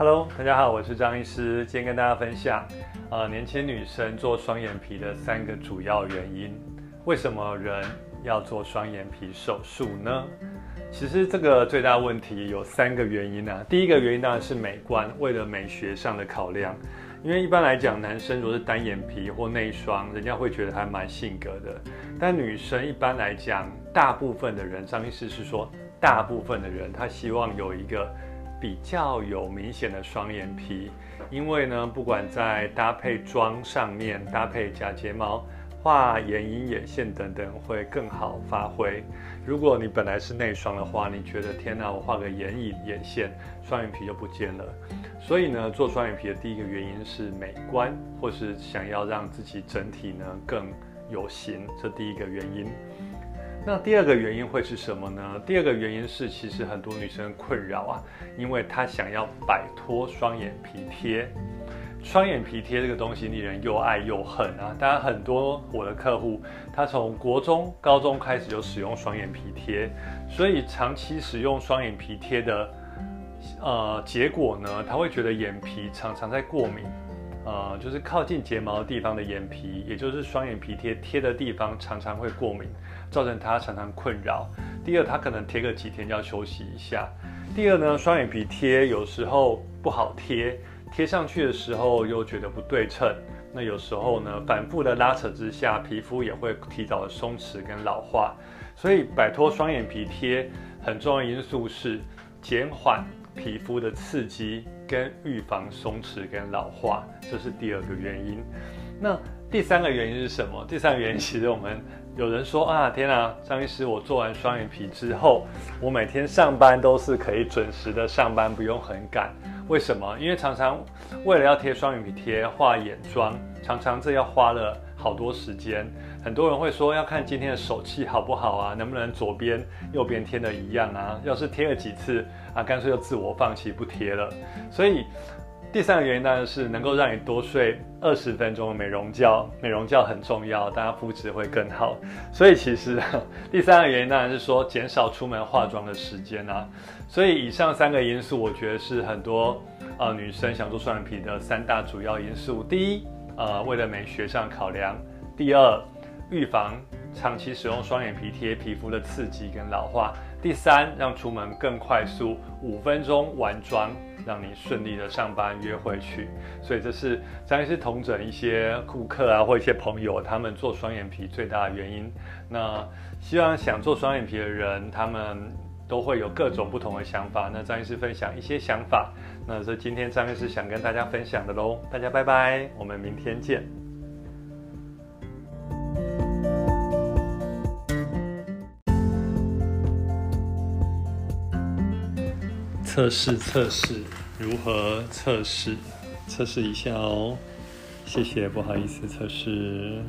Hello，大家好，我是张医师，今天跟大家分享，呃，年轻女生做双眼皮的三个主要原因。为什么人要做双眼皮手术呢？其实这个最大问题有三个原因啊。第一个原因当然是美观，为了美学上的考量。因为一般来讲，男生如果是单眼皮或内双，人家会觉得还蛮性格的。但女生一般来讲，大部分的人，张医师是说，大部分的人他希望有一个比较有明显的双眼皮，因为呢，不管在搭配妆上面，搭配假睫毛。画眼影、眼线等等会更好发挥。如果你本来是内双的话，你觉得天哪，我画个眼影、眼线，双眼皮就不见了。所以呢，做双眼皮的第一个原因是美观，或是想要让自己整体呢更有型，这第一个原因。那第二个原因会是什么呢？第二个原因是，其实很多女生困扰啊，因为她想要摆脱双眼皮贴。双眼皮贴这个东西，令人又爱又恨啊！当然，很多我的客户，他从国中、高中开始就使用双眼皮贴，所以长期使用双眼皮贴的，呃，结果呢，他会觉得眼皮常常在过敏，呃，就是靠近睫毛的地方的眼皮，也就是双眼皮贴贴的地方，常常会过敏，造成他常常困扰。第二，他可能贴个几天就要休息一下。第二呢，双眼皮贴有时候不好贴。贴上去的时候又觉得不对称，那有时候呢，反复的拉扯之下，皮肤也会提早的松弛跟老化。所以摆脱双眼皮贴很重要因素是减缓皮肤的刺激跟预防松弛跟老化，这是第二个原因。那第三个原因是什么？第三个原因其实我们有人说啊，天啊，张医师，我做完双眼皮之后，我每天上班都是可以准时的上班，不用很赶。为什么？因为常常为了要贴双眼皮贴、画眼妆，常常这要花了好多时间。很多人会说要看今天的手气好不好啊，能不能左边、右边贴的一样啊？要是贴了几次啊，干脆就自我放弃不贴了。所以第三个原因当然是能够让你多睡二十分钟的美容觉，美容觉很重要，大家肤质会更好。所以其实 第三个原因当然是说减少出门化妆的时间啊。所以以上三个因素，我觉得是很多呃女生想做双眼皮的三大主要因素。第一，呃，为了美学上考量；第二，预防长期使用双眼皮贴皮肤的刺激跟老化；第三，让出门更快速，五分钟完妆，让你顺利的上班约会去。所以这是张医师同诊一些顾客啊，或一些朋友他们做双眼皮最大的原因。那希望想做双眼皮的人，他们。都会有各种不同的想法。那张医师分享一些想法，那是今天张医师想跟大家分享的喽。大家拜拜，我们明天见。测试测试，如何测试？测试一下哦。谢谢，不好意思，测试。